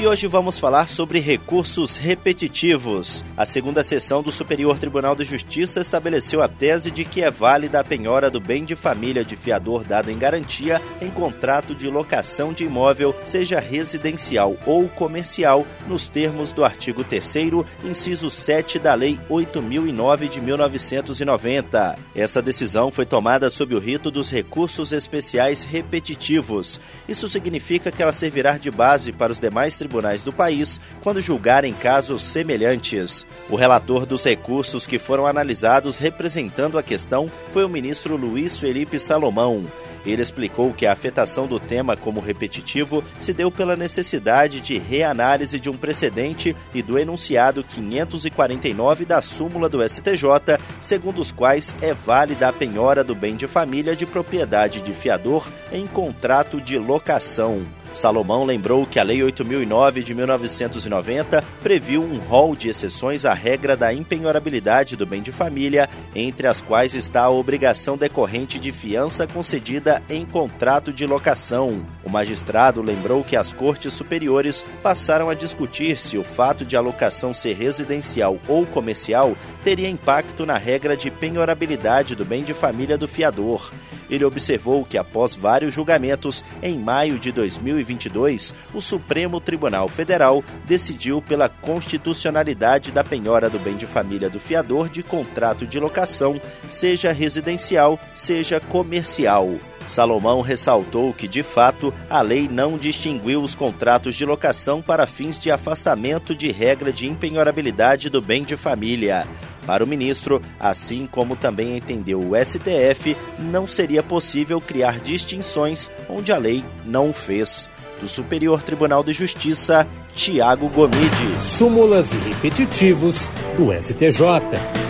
E hoje vamos falar sobre recursos repetitivos. A segunda sessão do Superior Tribunal de Justiça estabeleceu a tese de que é válida a penhora do bem de família de fiador dado em garantia em contrato de locação de imóvel, seja residencial ou comercial, nos termos do artigo 3 inciso 7 da Lei 8009 de 1990. Essa decisão foi tomada sob o rito dos recursos especiais repetitivos. Isso significa que ela servirá de base para os demais tribunais tribunais do país quando julgarem casos semelhantes. O relator dos recursos que foram analisados representando a questão foi o ministro Luiz Felipe Salomão. Ele explicou que a afetação do tema como repetitivo se deu pela necessidade de reanálise de um precedente e do enunciado 549 da súmula do STJ, segundo os quais é válida a penhora do bem de família de propriedade de fiador em contrato de locação. Salomão lembrou que a Lei 8009 de 1990 previu um rol de exceções à regra da impenhorabilidade do bem de família, entre as quais está a obrigação decorrente de fiança concedida em contrato de locação. O magistrado lembrou que as cortes superiores passaram a discutir se o fato de a locação ser residencial ou comercial teria impacto na regra de penhorabilidade do bem de família do fiador. Ele observou que, após vários julgamentos, em maio de 2022, o Supremo Tribunal Federal decidiu pela constitucionalidade da penhora do bem de família do fiador de contrato de locação, seja residencial, seja comercial. Salomão ressaltou que, de fato, a lei não distinguiu os contratos de locação para fins de afastamento de regra de impenhorabilidade do bem de família. Para o ministro, assim como também entendeu o STF, não seria possível criar distinções onde a lei não fez. Do Superior Tribunal de Justiça, Tiago Gomide. Súmulas e repetitivos do STJ.